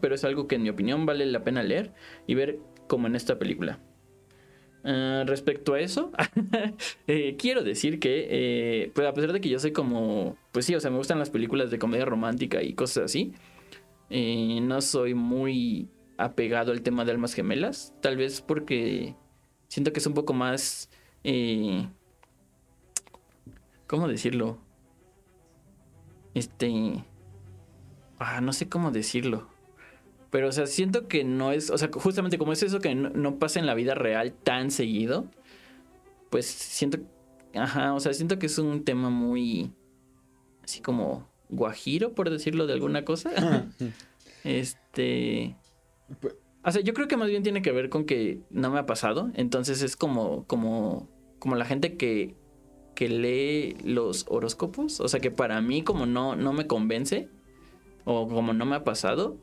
pero es algo que en mi opinión vale la pena leer y ver como en esta película. Ah, respecto a eso, eh, quiero decir que, eh, pues a pesar de que yo soy como, pues sí, o sea, me gustan las películas de comedia romántica y cosas así, eh, no soy muy apegado al tema de almas gemelas, tal vez porque siento que es un poco más, ¿cómo decirlo? Este, ah, no sé cómo decirlo. Pero, o sea, siento que no es, o sea, justamente como es eso que no, pasa en la vida real tan seguido, pues siento, ajá, o sea, siento que es un tema muy, así como guajiro, por decirlo de alguna cosa. Ah, este... Pues o sea, yo creo que más bien tiene que ver con que no me ha pasado, entonces es como, como, como la gente que, que lee los horóscopos, o sea, que para mí como no, no me convence, o como no me ha pasado,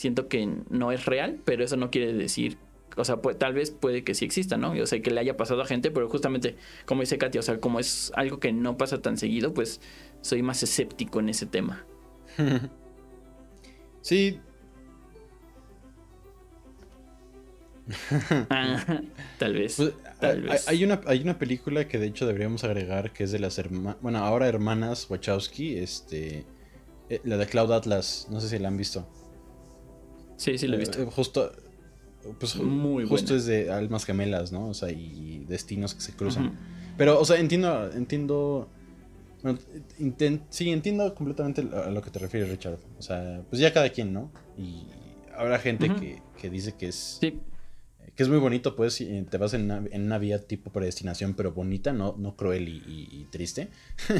siento que no es real, pero eso no quiere decir, o sea, pues, tal vez puede que sí exista, ¿no? Yo sé que le haya pasado a gente, pero justamente, como dice Katia, o sea, como es algo que no pasa tan seguido, pues soy más escéptico en ese tema. sí. Ah, tal vez. Pues, tal vez. Hay, una, hay una película que de hecho deberíamos agregar que es de las hermanas, bueno, ahora hermanas Wachowski, este, eh, la de Cloud Atlas, no sé si la han visto. Sí, sí, lo he visto. Eh, justo, pues, Muy justo es de almas gemelas, ¿no? O sea, y destinos que se cruzan. Pero, o sea, entiendo, entiendo... Bueno, sí, entiendo completamente a lo que te refieres, Richard. O sea, pues ya cada quien, ¿no? Y habrá gente que, dice que es... Sí. Que es muy bonito, pues, y te vas en una, vía tipo predestinación, pero bonita, no, no cruel y, triste.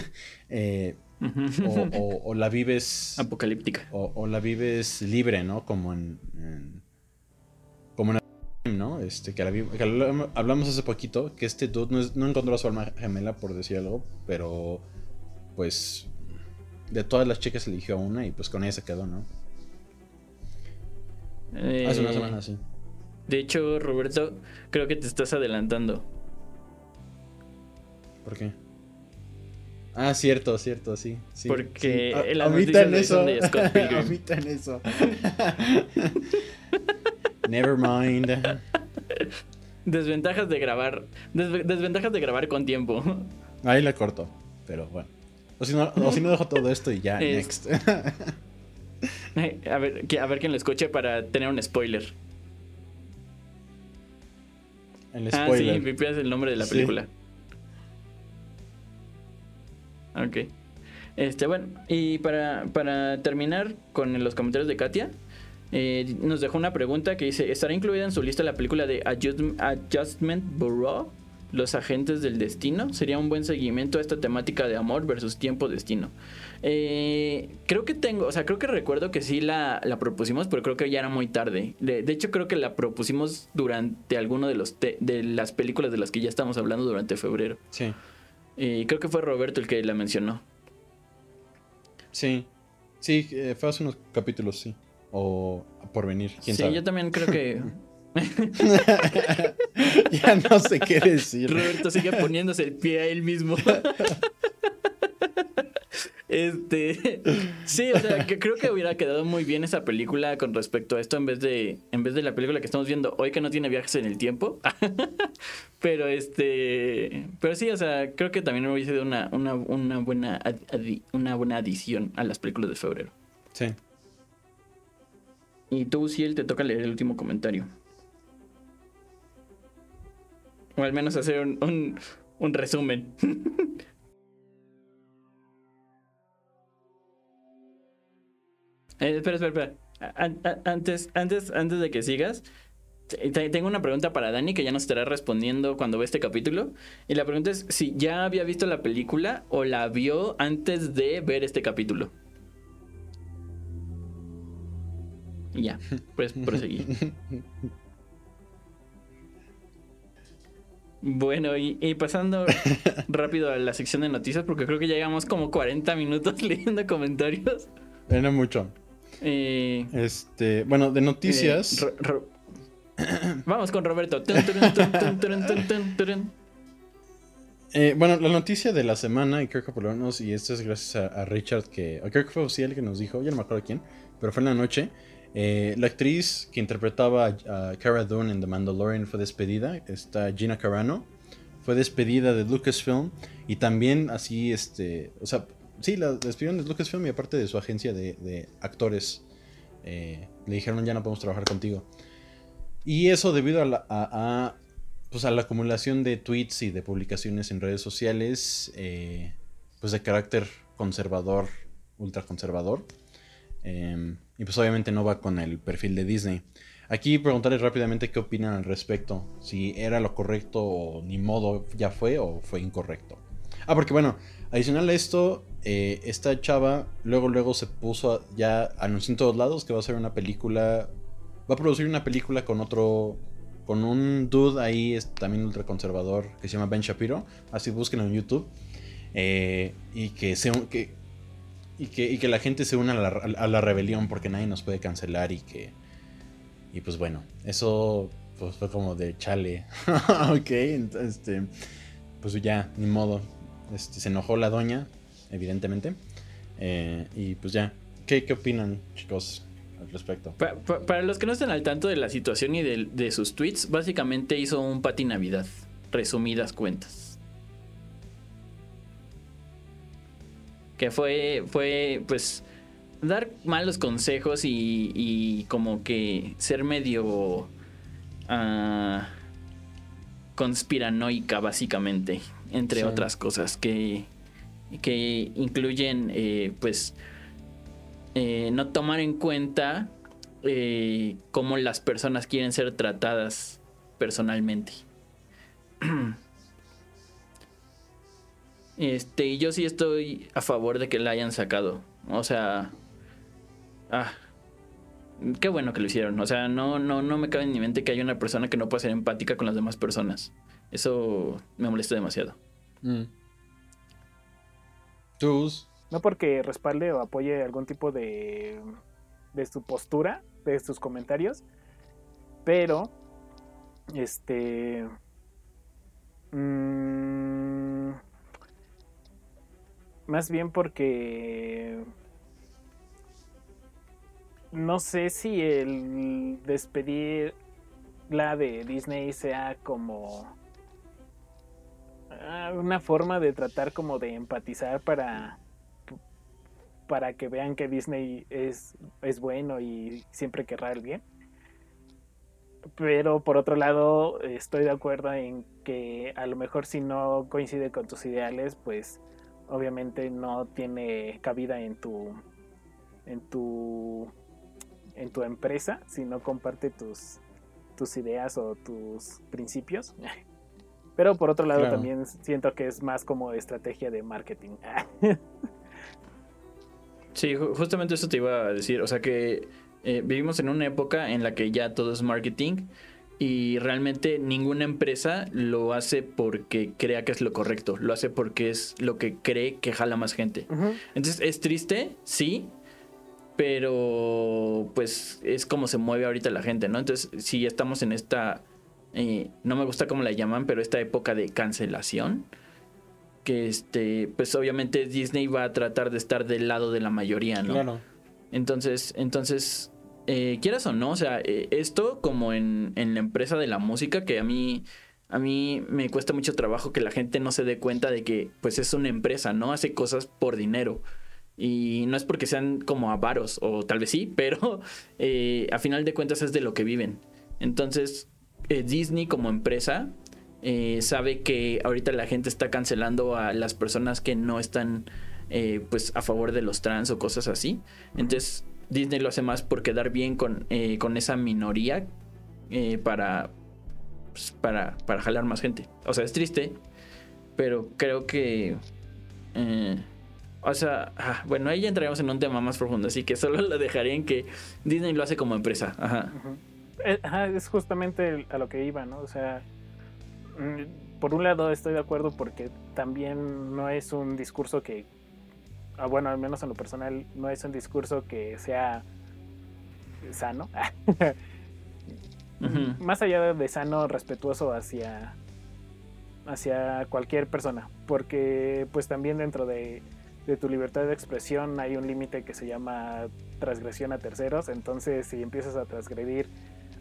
eh, o, la vives. Apocalíptica. O, la vives libre, ¿no? Como en. como en. ¿no? Este, que, hablamos hace poquito, que este dude no, encontró a su alma gemela, por decir algo, pero. Pues. De todas las chicas eligió una y pues con ella se quedó, ¿no? hace una semana, sí. De hecho, Roberto, creo que te estás adelantando. ¿Por qué? Ah, cierto, cierto, sí. Porque sí. la omitan eso. omitan eso. Never mind. Desventajas de grabar. desventajas de grabar con tiempo. Ahí la corto, pero bueno. O si no, o si no dejo todo esto y ya, next. a, ver, a ver quién lo escuche para tener un spoiler. El spoiler. Ah, sí, el nombre de la película. Ok. Este, bueno, y para, para terminar con los comentarios de Katia, eh, nos dejó una pregunta que dice: ¿Estará incluida en su lista la película de Adjustment Bureau? Los agentes del destino. Sería un buen seguimiento a esta temática de amor versus tiempo-destino. Eh, creo que tengo, o sea, creo que recuerdo que sí la, propusimos, pero creo que ya era muy tarde. De, hecho, creo que la propusimos durante alguno de, los de las películas de las que ya estamos hablando durante febrero. Sí. Y creo que fue Roberto el que la mencionó. Sí, sí, eh, fue hace unos capítulos, sí. O por venir, quién sí, yo también creo que... ya no sé qué decir. Roberto sigue poniéndose el pie a él mismo. Este, sí, o sea, que creo que hubiera quedado muy bien esa película con respecto a esto en vez de en vez de la película que estamos viendo hoy que no tiene viajes en el tiempo. pero este, pero sí, o sea, creo que también hubiese sido una, una, una buena una buena adición a las películas de febrero. Sí. Y tú, si él te toca leer el último comentario. O al menos hacer un, un, un resumen. Eh, espera, espera, espera. Antes, antes, antes de que sigas, tengo una pregunta para Dani que ya nos estará respondiendo cuando ve este capítulo. Y la pregunta es si ya había visto la película o la vio antes de ver este capítulo. Y ya, pues proseguir. Bueno, y, y, pasando rápido a la sección de noticias, porque creo que ya llevamos como 40 minutos leyendo comentarios. Era mucho. Eh, este, bueno, de noticias. Vamos con Roberto. bueno, la noticia de la semana, y creo que por lo menos, y esto es gracias a, Richard, que, creo que fue el que nos dijo, ya no me acuerdo quién, pero fue en la noche, Eh, la actriz que interpretaba a Cara Dune en The Mandalorian fue despedida, está Gina Carano, fue despedida de Lucasfilm y también así, este, o sea, sí, la despidieron de Lucasfilm y aparte de su agencia de, actores, eh, le dijeron ya no podemos trabajar contigo. Y eso debido a la, pues a la acumulación de tweets y de publicaciones en redes sociales, eh, pues de carácter conservador, ultraconservador. Eh, y pues obviamente no va con el perfil de Disney. Aquí preguntarles rápidamente qué opinan al respecto. Si era lo correcto o ni modo ya fue o fue incorrecto. Ah, porque bueno, adicional a esto, eh, esta chava luego luego se puso, ya anunció en todos lados que va a hacer una película, va a producir una película con otro, con un dude ahí también ultraconservador que se llama Ben Shapiro, así búsquenlo en YouTube. Eh, y que, se, que y que, la gente se una a la, rebelión porque nadie nos puede cancelar y que... Y pues bueno, eso pues fue como de chale. ok, entonces, este, pues ya, ni modo. Este, se enojó la doña, evidentemente. Eh, y pues ya, ¿Qué, ¿qué opinan chicos al respecto? para los que no estén al tanto de la situación y de, sus tweets, básicamente hizo un pati Navidad, resumidas cuentas. que fue, fue pues dar malos consejos y, como que ser medio uh, conspiranoica básicamente, entre otras cosas que, que incluyen eh, pues eh, no tomar en cuenta eh, cómo las personas quieren ser tratadas personalmente. Este, yo sí estoy a favor de que la hayan sacado. O sea, ah, qué bueno que lo hicieron. O sea, no, no, no me cabe en mi mente que haya una persona que no pueda ser empática con las demás personas. Eso me molesta demasiado. Mm. No porque respalde o apoye algún tipo de, de su postura, de sus comentarios, pero, este, mmm, más bien porque no sé si el despedir la de Disney sea como ah, una forma de tratar como de empatizar para para que vean que Disney es, es bueno y siempre querrá el bien. Pero por otro lado, estoy de acuerdo en que a lo mejor si no coincide con tus ideales, pues obviamente no tiene cabida en tu en tu en tu empresa si no comparte tus tus ideas o tus principios. Pero por otro lado también siento que es más como estrategia de marketing. Sí justamente eso te iba a decir. O sea que eh, vivimos en una época en la que ya todo es marketing y realmente ninguna empresa lo hace porque crea que es lo correcto, lo hace porque es lo que cree que jala más gente. Entonces es triste, sí, pero pues es como se mueve ahorita la gente, ¿no? Entonces si estamos en esta, eh, no me gusta cómo la llaman, pero esta época de cancelación, que este, pues obviamente Disney va a tratar de estar del lado de la mayoría, ¿no? Claro. Entonces, entonces eh, quieras o no, o sea, eh, esto como en, la empresa de la música, que a mí, a mí me cuesta mucho trabajo que la gente no se dé cuenta de que pues es una empresa, ¿no? Hace cosas por dinero. Y no es porque sean como avaros, o tal vez sí, pero eh, a final de cuentas es de lo que viven. Entonces, Disney como empresa sabe que ahorita la gente está cancelando a las personas que no están pues a favor de los trans o cosas así. Entonces, Disney lo hace más por quedar bien con, eh, con esa minoría eh, para, pues, para, para jalar más gente. O sea, es triste, pero creo que... Eh, o sea, ah, bueno, ahí ya entraremos en un tema más profundo, así que solo lo dejaría en que Disney lo hace como empresa. Ajá. es justamente a lo que iba, ¿no? O sea, mm, por un lado estoy de acuerdo porque también no es un discurso que Ah, bueno, al menos en lo personal, no es un discurso que sea sano. Más allá de sano, respetuoso hacia, hacia cualquier persona. Porque pues también dentro de, tu libertad de expresión hay un límite que se llama transgresión a terceros, entonces si empiezas a transgredir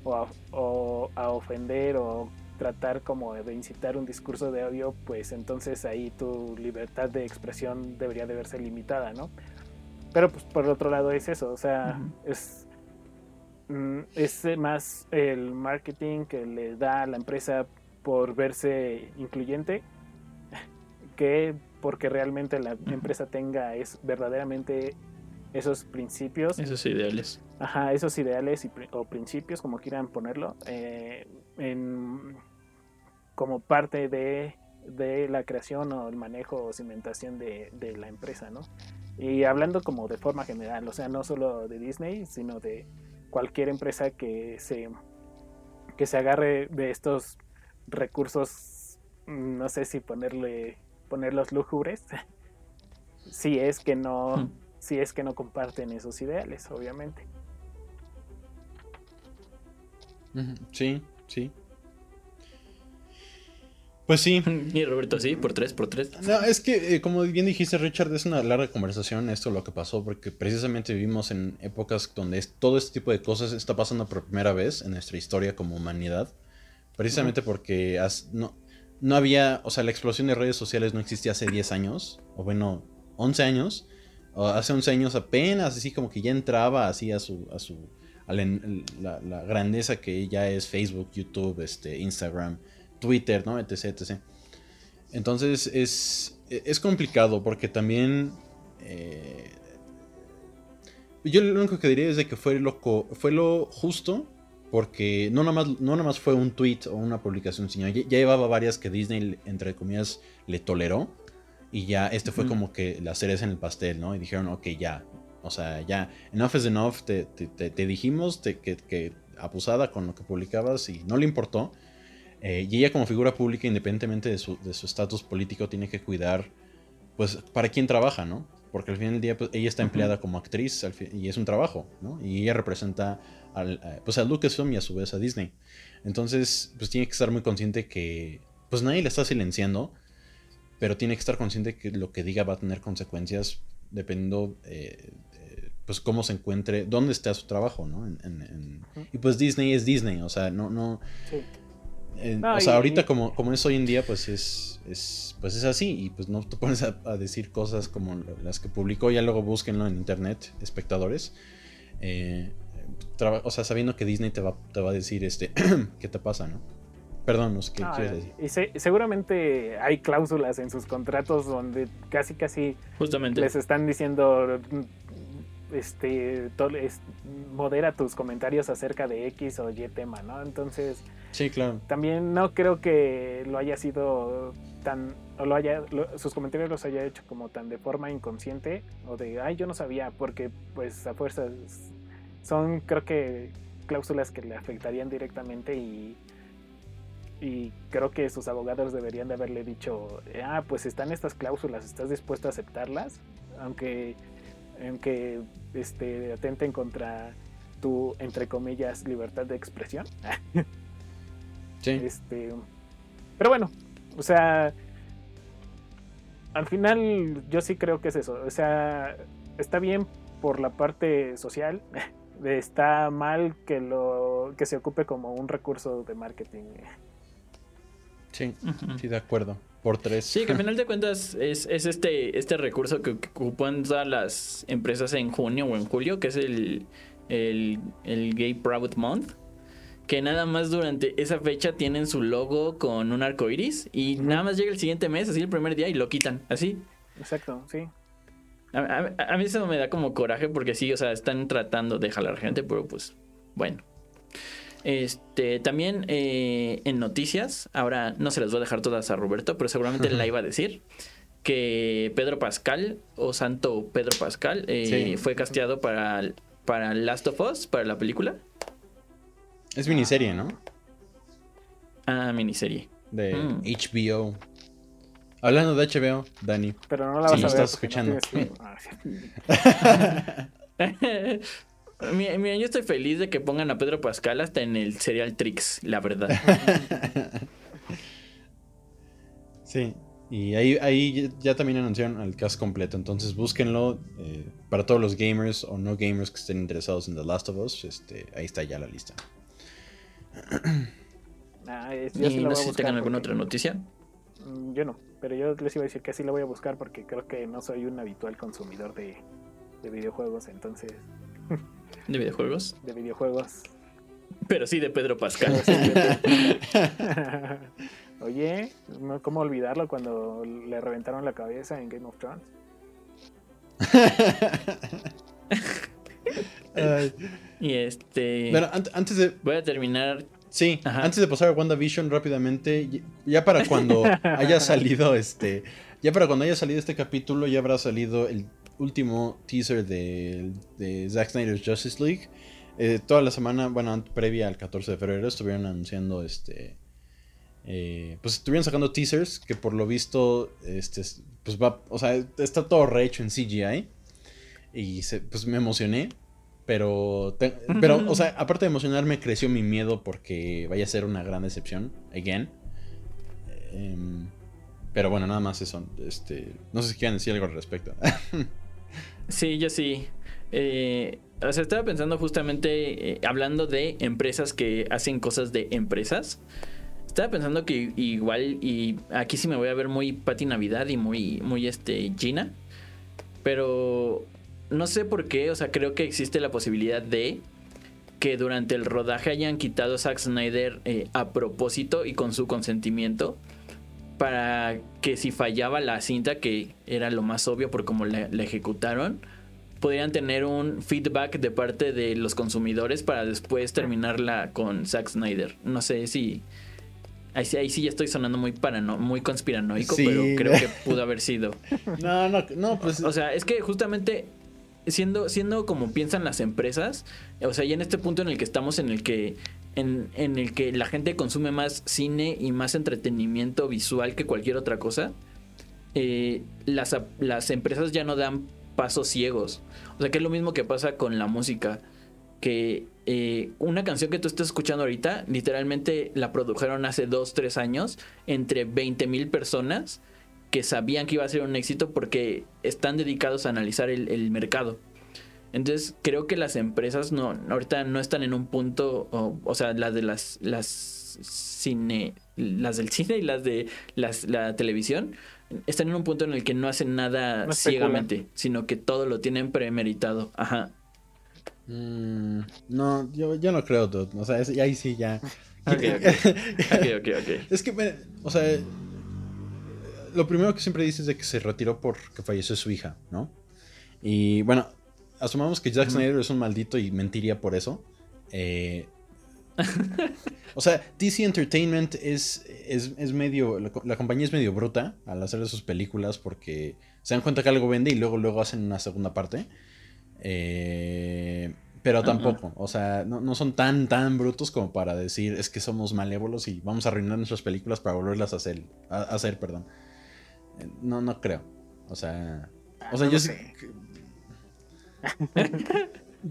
o a, ofender o tratar como de incitar un discurso de odio, pues entonces ahí tu libertad de expresión debería de verse limitada, ¿no? Pero pues por otro lado es eso, o sea, es, mm, es más el marketing que le da a la empresa por verse incluyente que porque realmente la empresa tenga es verdaderamente esos principios. Esos ideales. Ajá, esos ideales o principios, como quieran ponerlo, eh, en, como parte de, de, la creación o el manejo o cimentación de, de, la empresa, ¿no? Y hablando como de forma general, o sea, no solo de Disney, sino de cualquier empresa que se, que se agarre de estos recursos, no sé si ponerle, ponerlos lúgubres, si es que no si es que no comparten esos ideales, obviamente. Sí, sí. Pues sí. Y Roberto, sí, por tres, por tres. No, es que, eh, como bien dijiste, Richard, es una larga conversación esto lo que pasó, porque precisamente vivimos en épocas donde todo este tipo de cosas está pasando por primera vez en nuestra historia como humanidad. Precisamente porque no, no había, o sea, la explosión de redes sociales no existía hace 10 años, o bueno, 11 años hace 11 años apenas, así como que ya entraba así a su, a su, la, grandeza que ya es Facebook, YouTube, este, Instagram, Twitter, ¿no? Etc, etc. Entonces es, es complicado porque también... Eh, yo lo único que diría es de que fue lo, fue lo justo porque no nada, más, no nada más fue un tweet o una publicación, sino ya, ya, llevaba varias que Disney, entre comillas, le toleró. Y ya este fue como que la cereza en el pastel, ¿no? Y dijeron, ok, ya. O sea, ya, enough is enough, te, te, dijimos que, que, abusada con lo que publicabas y no le importó. Eh, y ella como figura pública, independientemente de su estatus político, tiene que cuidar, pues, para quién trabaja, ¿no? Porque al final del día, pues, ella está empleada como actriz y es un trabajo, ¿no? Y ella representa al, pues, a Lucasfilm y a su vez a Disney. Entonces, pues tiene que estar muy consciente que, pues nadie le está silenciando pero tiene que estar consciente que lo que diga va a tener consecuencias dependiendo eh, pues cómo se encuentre, dónde está su trabajo, ¿no? y pues Disney es Disney, o sea, no, no, o sea, ahorita como, como es hoy en día, pues es, es, pues es así, y pues no te pones a, decir cosas como las que publicó, ya luego búsquenlo en internet, espectadores, eh, o sea, sabiendo que Disney te va, te va a decir, este, ¿qué te pasa, no? Perdón, no sé qué quieres decir. Y seguramente hay cláusulas en sus contratos donde casi casi Justamente. les están diciendo este modera tus comentarios acerca de X o Y tema, ¿no? Entonces, sí, claro. También no creo que lo haya sido tan o lo haya sus comentarios los haya hecho como tan de forma inconsciente o de ay, yo no sabía porque pues a fuerzas son creo que cláusulas que le afectarían directamente y y creo que sus abogados deberían de haberle dicho, ah, pues están estas cláusulas, ¿estás dispuesto a aceptarlas? Aunque, aunque este, atenten contra tu, entre comillas, libertad de expresión. sí. Este, pero bueno, o sea, al final yo sí creo que es eso. O sea, está bien por la parte social, está mal que lo que se ocupe como un recurso de marketing. Sí, sí, de acuerdo. Por tres. Sí, que al final de cuentas es, este, este recurso que, ocupan todas las empresas en junio o en julio, que es el, el, Gay Proud Month. Que nada más durante esa fecha tienen su logo con un arco iris y nada más llega el siguiente mes, así el primer día, y lo quitan, así. Exacto, sí. A, a, mí eso me da como coraje porque sí, o sea, están tratando de jalar gente, pero pues, bueno. Este, también eh, en noticias, ahora no se las voy a dejar todas a Roberto, pero seguramente la iba a decir, que Pedro Pascal, o Santo Pedro Pascal, eh, fue casteado para, para Last of Us, para la película. Es miniserie, ¿no? Ah, miniserie. De HBO. Hablando de HBO, Dani. Pero no la vas a ver. estás escuchando. Mira, yo estoy feliz de que pongan a Pedro Pascal hasta en el serial Tricks, la verdad. sí. Y ahí, ahí ya también anunciaron el cast completo, entonces búsquenlo eh, para todos los gamers o no gamers que estén interesados en The Last of Us, este, ahí está ya la lista. Ah, y no sé si tengan alguna otra noticia. Mm, yo no, pero yo les iba a decir que así lo voy a buscar porque creo que no soy un habitual consumidor de, de videojuegos, entonces... ¿De videojuegos? De videojuegos. Pero sí de Pedro Pascal. Oye, ¿cómo olvidarlo cuando le reventaron la cabeza en Game of Thrones? y este. Bueno, antes de. Voy a terminar. Sí, antes de pasar a WandaVision rápidamente, ya para cuando haya salido este. Ya para cuando haya salido este capítulo, ya habrá salido el último teaser de, de Zack Snyder's Justice League. Eh, toda la semana, bueno, previa al 14 de febrero, estuvieron anunciando este. Eh, pues estuvieron sacando teasers que por lo visto, este, pues va, o sea, está todo rehecho en CGI. Y pues me emocioné. Pero, pero, o sea, aparte de emocionarme, creció mi miedo porque vaya a ser una gran decepción. Again. Em, pero bueno, nada más eso. Este, no sé si quieren decir algo al respecto. sí, yo sí. Eh, o sea, estaba pensando justamente, eh, hablando de empresas que hacen cosas de empresas. Estaba pensando que igual, y aquí sí me voy a ver muy Pati Navidad y muy, muy este, Gina. Pero no sé por qué, o sea, creo que existe la posibilidad de que durante el rodaje hayan quitado a Zack Snyder eh, a propósito y con su consentimiento para que si fallaba la cinta, que era lo más obvio por cómo la, ejecutaron, podrían tener un feedback de parte de los consumidores para después terminarla con Zack Snyder. No sé si... Ahí, sí ya estoy sonando muy parano, muy conspiranoico, pero creo que pudo haber sido. No, no, no, pues... O sea, es que justamente siendo, siendo como piensan las empresas, o sea, ya en este punto en el que estamos, en el que, en, el que la gente consume más cine y más entretenimiento visual que cualquier otra cosa, eh, las, las empresas ya no dan pasos ciegos. O sea, que es lo mismo que pasa con la música. Que eh, una canción que tú estás escuchando ahorita, literalmente la produjeron hace 2, 3 años entre 20 mil personas que sabían que iba a ser un éxito porque están dedicados a analizar el, mercado. Entonces creo que las empresas no ahorita no están en un punto, o, sea, las de las las cine, las del cine y las de la televisión están en un punto en el que no hacen nada ciegamente, sino que todo lo tienen premeditado. Ajá. Mm, no, yo, yo no creo, O sea, ahí sí ya. ok, ok, ok. Es que, o sea, lo primero que siempre dices es de que se retiró porque falleció su hija, ¿no? Y bueno, asumamos que Jack Snyder es un maldito y mentiría por eso. Eh, o sea, DC Entertainment es, es, medio. La, compañía es medio bruta al hacer sus películas porque se dan cuenta que algo vende y luego, luego hacen una segunda parte. Eh, pero tampoco, o sea, no, son tan, tan brutos como para decir es que somos malévolos y vamos a arruinar nuestras películas para volverlas a hacer, a hacer perdón. No, no creo. O sea. O sea, yo sé.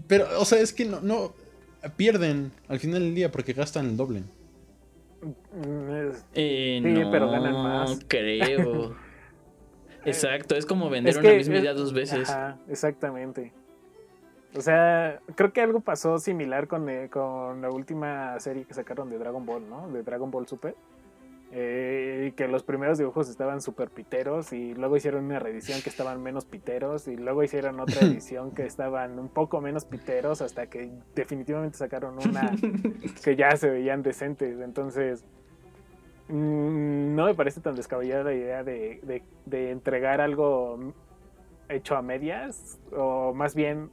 Pero, o sea, es que no, no. Pierden al final del día porque gastan el doble. Eh, sí, pero ganan más. creo. Exacto, es como vender una misma idea dos veces. exactamente. O sea, creo que algo pasó similar con, eh, con la última serie que sacaron de Dragon Ball, ¿no? De Dragon Ball Super. Eh, que los primeros dibujos estaban súper piteros y luego hicieron una reedición que estaban menos piteros y luego hicieron otra edición que estaban un poco menos piteros hasta que definitivamente sacaron una que ya se veían decentes. Entonces, mm, no me parece tan descabellada la idea de, de, entregar algo hecho a medias o más bien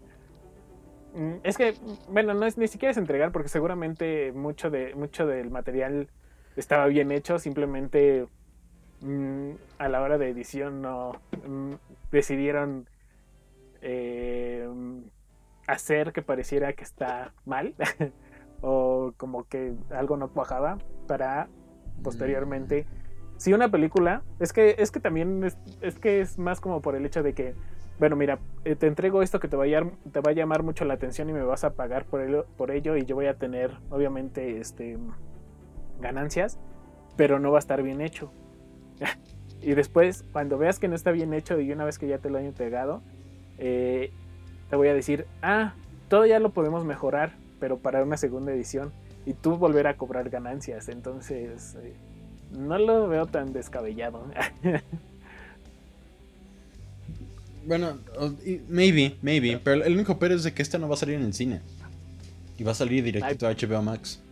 mm, es que bueno no es ni siquiera es entregar porque seguramente mucho de mucho del material estaba bien hecho, simplemente mm, a la hora de edición no mm, decidieron eh, hacer que pareciera que está mal o como que algo no cuajaba para posteriormente si una película es que es que también es, que es más como por el hecho de que bueno mira eh, te entrego esto que te va a llamar, te va a llamar mucho la atención y me vas a pagar por ello, por ello y yo voy a tener obviamente este ganancias, pero no va a estar bien hecho. Y después, cuando veas que no está bien hecho y una vez que ya te lo han entregado, eh, te voy a decir, ah, todo ya lo podemos mejorar, pero para una segunda edición. Y tú volver a cobrar ganancias. Entonces, eh, no lo veo tan descabellado. bueno, maybe, maybe. Pero el único pero es de que esta no va a salir en el cine. Y va a salir directo a HBO Max.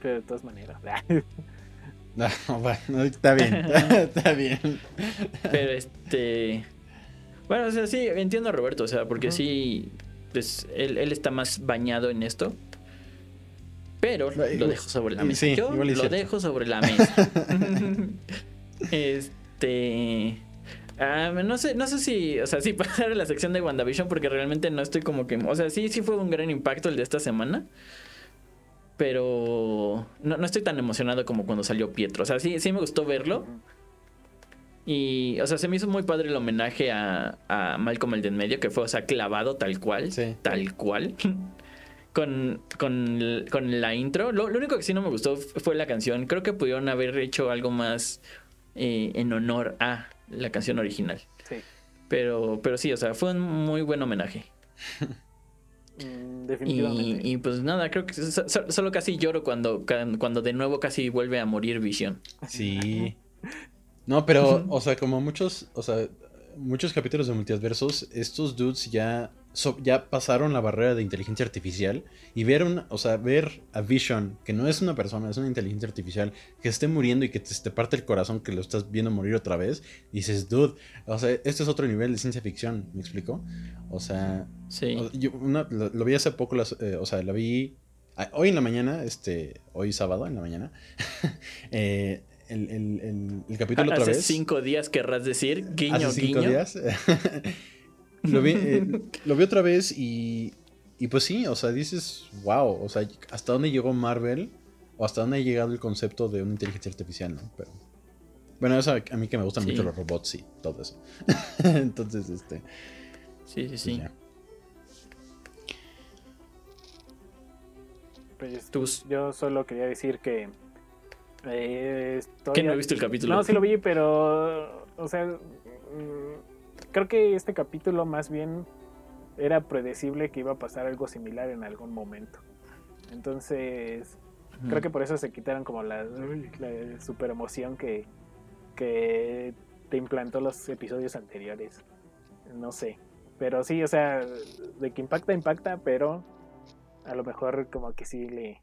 Pero de todas maneras. No, bueno, está bien, está bien. Pero este. Bueno, o sea, sí, entiendo a Roberto, o sea, porque sí, pues él, él, está más bañado en esto. Pero lo dejo sobre la mesa. Yo lo dejo sobre la mesa. este. Ah, no sé, no sé si, o sea, sí pasar a la sección de WandaVision porque realmente no estoy como que, o sea, sí, sí fue un gran impacto el de esta semana, pero no, no estoy tan emocionado como cuando salió Pietro, o sea, sí, sí me gustó verlo y, o sea, se me hizo muy padre el homenaje a, a Malcolm el de en medio que fue, o sea, clavado tal cual, tal cual. Con, con, con, la intro. Lo, lo, único que sí no me gustó fue la canción. Creo que pudieron haber hecho algo más eh, en honor a la canción original. Sí. Pero, pero sí, o sea, fue un muy buen homenaje. Mm, definitivamente. Y, pues nada, creo que solo casi lloro cuando, cuando de nuevo casi vuelve a morir Visión. Sí. No, pero, o sea, como muchos, o sea, muchos capítulos de multiversos, estos dudes ya ya pasaron la barrera de inteligencia artificial y ver o sea, ver a Vision, que no es una persona, es una inteligencia artificial, que esté muriendo y que te, parte el corazón que lo estás viendo morir otra vez, dices, dude, o sea, este es otro nivel de ciencia ficción, ¿me explico? O sea, sí. yo lo, vi hace poco, eh, o sea, la vi hoy en la mañana, este, hoy sábado en la mañana, eh, el, el, el, capítulo otra vez. cinco días querrás decir, guiño, hace cinco días. Lo vi, eh, lo vi otra vez y, y pues sí, o sea, dices, wow, o sea, ¿hasta dónde llegó Marvel? O hasta dónde ha llegado el concepto de una inteligencia artificial, ¿no? Pero, bueno, eso a mí que me gustan mucho los robots y todo eso. Entonces, este... Sí, sí, sí. Pues, pues, yo solo quería decir que... Eh, ¿Qué no he visto el capítulo? No, sí lo vi, pero... O sea... Mm, creo que este capítulo más bien era predecible que iba a pasar algo similar en algún momento. Entonces, creo que por eso se quitaron como la, la super emoción que, que te implantó los episodios anteriores. No sé. Pero sí, o sea, de que impacta, impacta, pero a lo mejor como que sí le...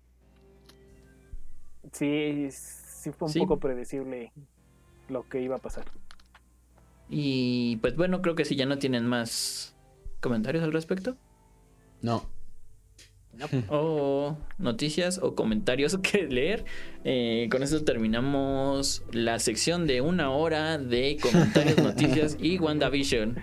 Sí, sí fue un poco predecible lo que iba a pasar. Y pues bueno, creo que si ya no tienen más comentarios al respecto. No. O noticias o comentarios que leer. Eh, con eso terminamos la sección de una hora de comentarios, noticias y WandaVision.